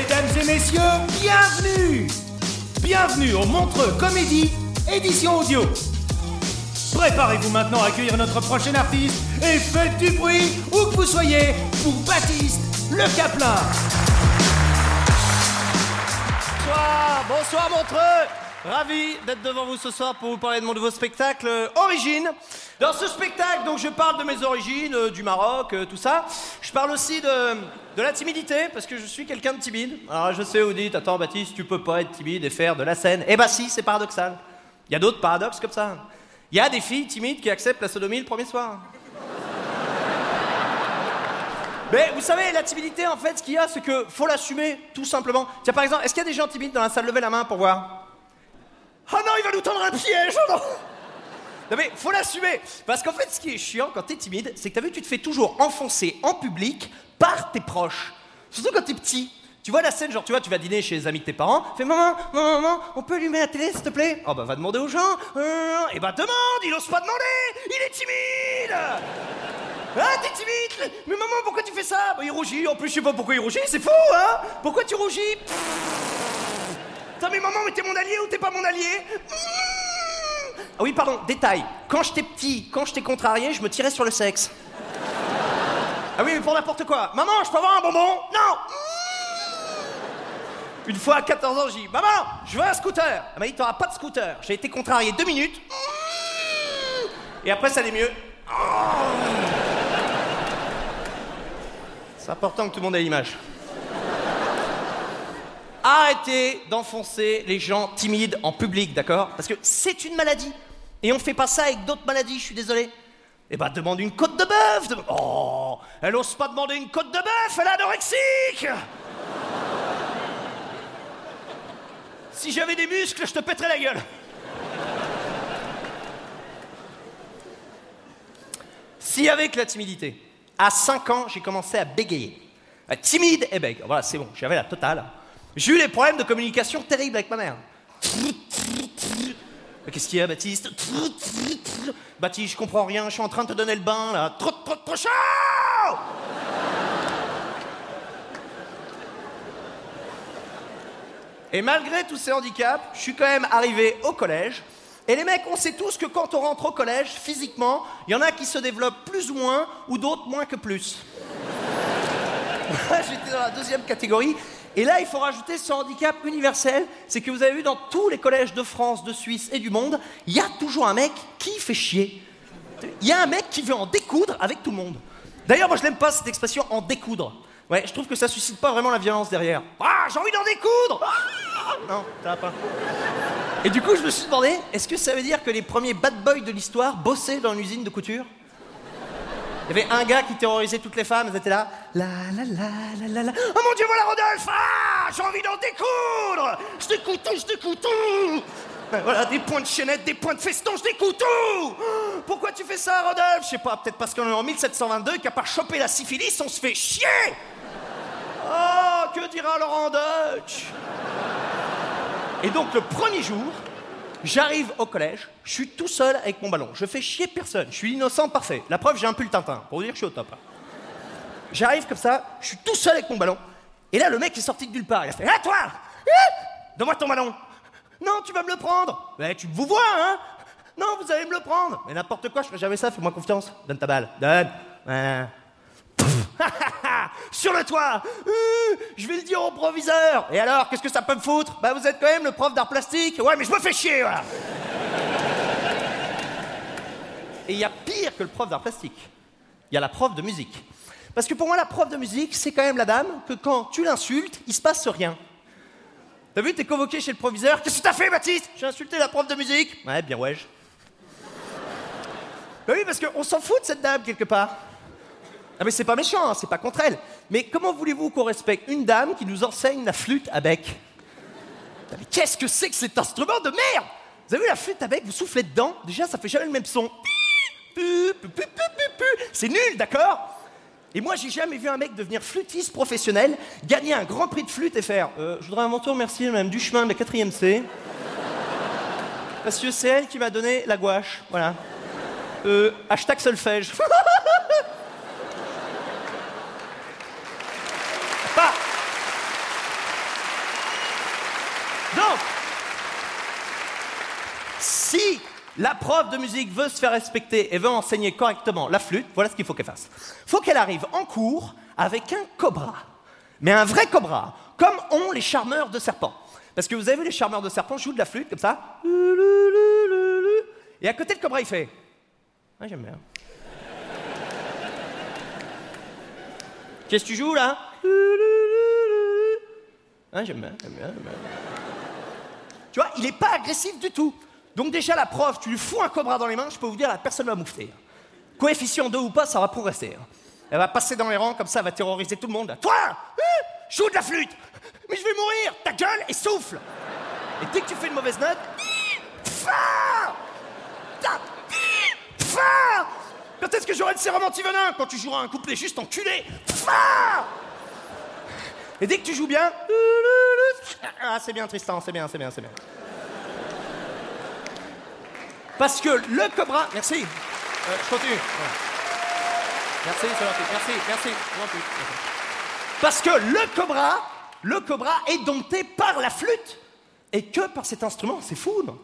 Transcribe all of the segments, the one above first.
Mesdames et messieurs, bienvenue Bienvenue au Montreux Comédie, édition audio. Préparez-vous maintenant à accueillir notre prochain artiste et faites du bruit où que vous soyez pour Baptiste Le Caplin. Bonsoir, bonsoir Montreux Ravi d'être devant vous ce soir pour vous parler de mon nouveau spectacle euh, Origine. Dans ce spectacle, donc je parle de mes origines, euh, du Maroc, euh, tout ça. Je parle aussi de, de la timidité, parce que je suis quelqu'un de timide. Alors je sais, vous dites, attends Baptiste, tu peux pas être timide et faire de la scène. Eh bah si, c'est paradoxal. Il y a d'autres paradoxes comme ça. Il y a des filles timides qui acceptent la sodomie le premier soir. Mais vous savez, la timidité, en fait, ce qu'il y a, c'est que faut l'assumer, tout simplement. Tiens, par exemple, est-ce qu'il y a des gens timides dans la salle? Levez la main pour voir. Oh non, il va nous tendre un piège, oh non. Non mais, faut l'assumer. Parce qu'en fait, ce qui est chiant quand t'es timide, c'est que t'as vu, tu te fais toujours enfoncer en public par tes proches. Surtout quand t'es petit. Tu vois la scène, genre, tu vois, tu vas dîner chez les amis de tes parents, fais maman, maman, maman, on peut allumer la télé, s'il te plaît? Oh bah, va demander aux gens. Euh, et bah, demande, il ose pas demander, il est timide. Ah, t'es timide. Mais maman, pourquoi tu fais ça? Bah, Il rougit, en plus je sais pas pourquoi il rougit, c'est fou, hein. Pourquoi tu rougis? Putain, mais maman, mais t'es mon allié ou t'es pas mon allié Ah oui, pardon, détail. Quand j'étais petit, quand j'étais contrarié, je me tirais sur le sexe. Ah oui, mais pour n'importe quoi. Maman, je peux avoir un bonbon Non Une fois à 14 ans, j'ai dit Maman, je veux un scooter. Elle m'a dit T'auras pas de scooter. J'ai été contrarié deux minutes. Et après, ça allait mieux. C'est important que tout le monde ait l'image. Arrêtez d'enfoncer les gens timides en public, d'accord Parce que c'est une maladie. Et on fait pas ça avec d'autres maladies, je suis désolé. Eh ben, demande une côte de bœuf. Oh, elle ose pas demander une côte de bœuf, elle est anorexique. si j'avais des muscles, je te pèterais la gueule. Si avec la timidité, à 5 ans, j'ai commencé à bégayer. Euh, Timide et bègue. Voilà, c'est bon, j'avais la totale. J'ai eu des problèmes de communication terribles avec ma mère. Qu'est-ce qu'il y a, Baptiste Baptiste, je comprends rien, je suis en train de te donner le bain, là. Trop, trop, trop chaud Et malgré tous ces handicaps, je suis quand même arrivé au collège. Et les mecs, on sait tous que quand on rentre au collège, physiquement, il y en a qui se développent plus ou moins, ou d'autres moins que plus. J'étais dans la deuxième catégorie. Et là, il faut rajouter ce handicap universel, c'est que vous avez vu dans tous les collèges de France, de Suisse et du monde, il y a toujours un mec qui fait chier. Il y a un mec qui veut en découdre avec tout le monde. D'ailleurs, moi, je n'aime pas cette expression en découdre. Ouais, je trouve que ça suscite pas vraiment la violence derrière. Ah, j'ai envie d'en découdre Ah Non, ça va pas. Et du coup, je me suis demandé, est-ce que ça veut dire que les premiers bad boys de l'histoire bossaient dans une usine de couture? Il y avait un gars qui terrorisait toutes les femmes, elles étaient là. La la la la la la. Oh mon dieu, voilà Rodolphe. Ah J'ai envie d'en découdre. Je découte tout, je découte. Tout Ben Voilà, des points de chaînette, des points de feston, je découte. Tout Pourquoi tu fais ça, Rodolphe? Je sais pas, peut-être parce qu'on est en 1722 qu'à part choper la syphilis, on se fait chier. Oh, que dira Laurent Deutsch? Et donc le premier jour, j'arrive au collège, je suis tout seul avec mon ballon. Je fais chier personne, je suis innocent parfait. La preuve, j'ai un pull Tintin, pour vous dire que je suis au top. J'arrive comme ça, je suis tout seul avec mon ballon. Et là, le mec est sorti de nulle part. Il a fait Ah, toi Donne-moi ton ballon. Non, tu vas me le prendre. Ouais, tu me vous vois, hein Non, vous allez me le prendre. Mais n'importe quoi, je ferai jamais ça, fais-moi confiance. Donne ta balle. Donne. Sur le toit Euh, Je vais le dire au proviseur Et alors, qu'est-ce que ça peut me foutre? Bah vous êtes quand même le prof d'art plastique Ouais, mais je me fais chier, voilà Et il y a pire que le prof d'art plastique. Il y a la prof de musique. Parce que pour moi, la prof de musique, c'est quand même la dame que quand tu l'insultes, il se passe rien. T'as vu, t'es convoqué chez le proviseur. Qu'est-ce que t'as fait, Baptiste? J'ai insulté la prof de musique. Ouais, bien ouais. Bah oui, parce qu'on s'en fout de cette dame quelque part. Ah mais c'est pas méchant, hein, c'est pas contre elle. Mais comment voulez-vous qu'on respecte une dame qui nous enseigne la flûte à bec? Putain, Mais qu'est-ce que c'est que cet instrument de merde? Vous avez vu la flûte à bec, vous soufflez dedans, déjà ça fait jamais le même son. C'est nul, d'accord? Et moi j'ai jamais vu un mec devenir flûtiste professionnel, gagner un grand prix de flûte et faire euh, Je voudrais mon tour remercier Madame Duchemin de la 4ème C. Parce que c'est elle qui m'a donné la gouache, voilà. Euh, hashtag solfège. Donc, si la prof de musique veut se faire respecter et veut enseigner correctement la flûte, voilà ce qu'il faut qu'elle fasse. faut qu'elle arrive en cours avec un cobra. Mais un vrai cobra, comme ont les charmeurs de serpents. Parce que vous avez vu, les charmeurs de serpents jouent de la flûte comme ça. Et à côté, le cobra, il fait. Ah, j'aime bien. Qu'est-ce que tu joues là? Ah, j'aime bien, j'aime bien, j'aime bien. Tu vois, il n'est pas agressif du tout. Donc déjà, la prof, tu lui fous un cobra dans les mains, je peux vous dire, la personne va moufter. Coefficient 2 ou pas, ça va progresser. hein. Elle va passer dans les rangs, comme ça, elle va terroriser tout le monde. Toi hein, Joue de la flûte Mais je vais mourir Ta gueule et souffle Et dès que tu fais une mauvaise note... Quand est-ce que j'aurai le sérum anti-venin? Quand tu joueras un couplet juste enculé Et dès que tu joues bien... Ah, c'est bien, Tristan, c'est bien, c'est bien, c'est bien. Parce que le cobra. Merci. Euh, je continue. Merci, c'est gentil. Merci. Merci. Parce que le cobra, le cobra est dompté par la flûte et que par cet instrument. C'est fou, non?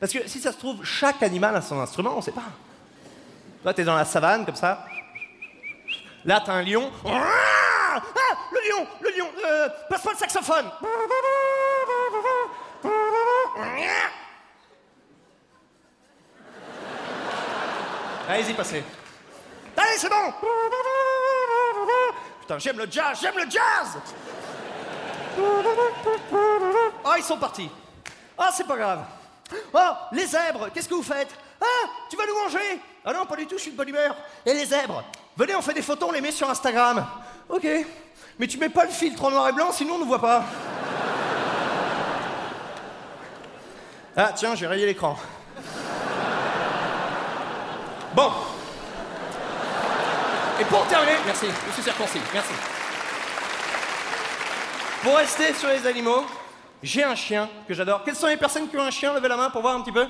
Parce que si ça se trouve, chaque animal a son instrument, on ne sait pas. Toi, t'es dans la savane comme ça. Là, t'as un lion. Ah, ah, le lion, le lion. Euh, passe-moi le saxophone. Allez-y, passez. Allez, c'est bon Putain, j'aime le jazz, j'aime le jazz Oh, ils sont partis. Ah, c'est pas grave. Oh, les zèbres, qu'est-ce que vous faites? Ah, tu vas nous manger? Ah non, pas du tout, je suis de bonne humeur. Et les zèbres? Venez, on fait des photos, on les met sur Instagram. Ok. Mais tu mets pas le filtre en noir et blanc, sinon on ne voit pas. Ah, tiens, j'ai rayé l'écran. Bon. Et pour terminer, merci, monsieur Circoncis, merci. Pour rester sur les animaux, j'ai un chien que j'adore. Quelles sont les personnes qui ont un chien? Levez la main pour voir un petit peu.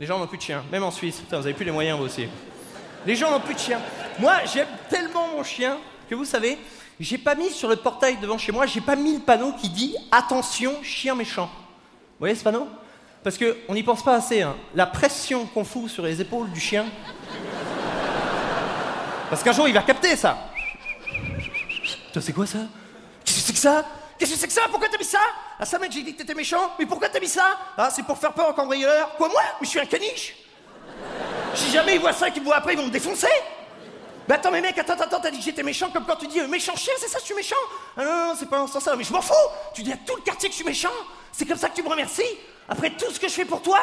Les gens n'ont plus de chien, même en Suisse. Putain, vous avez plus les moyens vous aussi. Les gens n'ont plus de chien. Moi, j'aime tellement mon chien que vous savez, j'ai pas mis sur le portail devant chez moi, j'ai pas mis le panneau qui dit attention, chien méchant. Vous voyez ce panneau? Parce qu'on n'y pense pas assez. hein. La pression qu'on fout sur les épaules du chien. Parce qu'un jour, il va capter ça. C'est quoi ça? Qu'est-ce que c'est que ça? Qu'est-ce que c'est que ça? Pourquoi t'as mis ça? Ah, ça, mec, j'ai dit que t'étais méchant. Mais pourquoi t'as mis ça? Ah, c'est pour faire peur aux cambrioleurs. Quoi, moi? Mais je suis un caniche Si jamais ils voient ça et qu'ils me voient après, ils vont me défoncer mais attends, mais mec, attends, attends, t'as dit que j'étais méchant comme quand tu dis euh, méchant chien, c'est ça, je suis méchant? Ah non, non, c'est pas en sens-là, mais je m'en fous Tu dis à tout le quartier que je suis méchant C'est comme ça que tu me remercies Après tout ce que je fais pour toi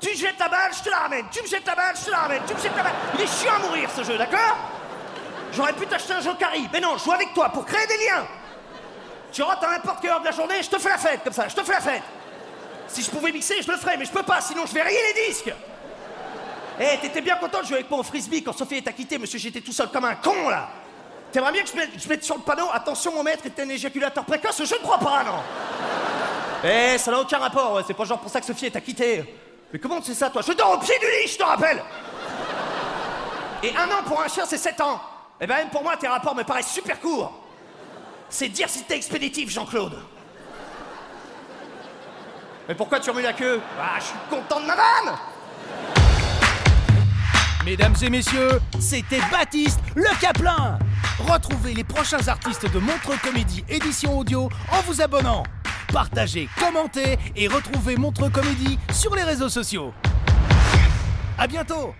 Tu me jettes ta balle, je te la ramène. Tu me jettes ta balle, je te la ramène. Tu me jettes ta balle. Il est chiant à mourir ce jeu, d'accord? J'aurais pu t'acheter un Jokari, mais non, je joue avec toi pour créer des liens. Tu rentres à n'importe quelle heure de la journée, je te fais la fête, comme ça, je te fais la fête. Si je pouvais mixer, je le ferais, mais je peux pas, sinon je vais rayer les disques. Eh, t'étais bien content de jouer avec moi au frisbee quand Sophie t'a quitté, monsieur, j'étais tout seul comme un con, là. T'aimerais bien que je mette, mette sur le panneau « Attention, mon maître est un éjaculateur précoce » Je ne crois pas, non Eh, ça n'a aucun rapport, c'est pas genre pour ça que Sophie t'a quitté. Mais comment tu sais ça, toi? Je dors au pied du lit, je te rappelle! Et un an pour un chien, c'est sept ans. Eh ben, même pour moi, tes rapports me paraissent super courts. C'est dire si t'es expéditif, Jean-Claude. Mais pourquoi tu remues la queue? Ah, je suis content de ma vanne! Mesdames et messieurs, c'était Baptiste le Caplin. Retrouvez les prochains artistes de Montre Comédie édition audio en vous abonnant. Partagez, commentez et retrouvez Montre Comédie sur les réseaux sociaux. À bientôt.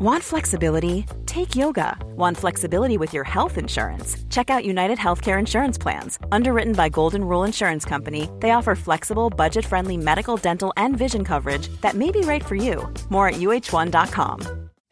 Want flexibility? Take yoga. Want flexibility with your health insurance? Check out United Healthcare Insurance Plans. Underwritten by Golden Rule Insurance Company, they offer flexible, budget friendly medical, dental, and vision coverage that may be right for you. More at uh1.com.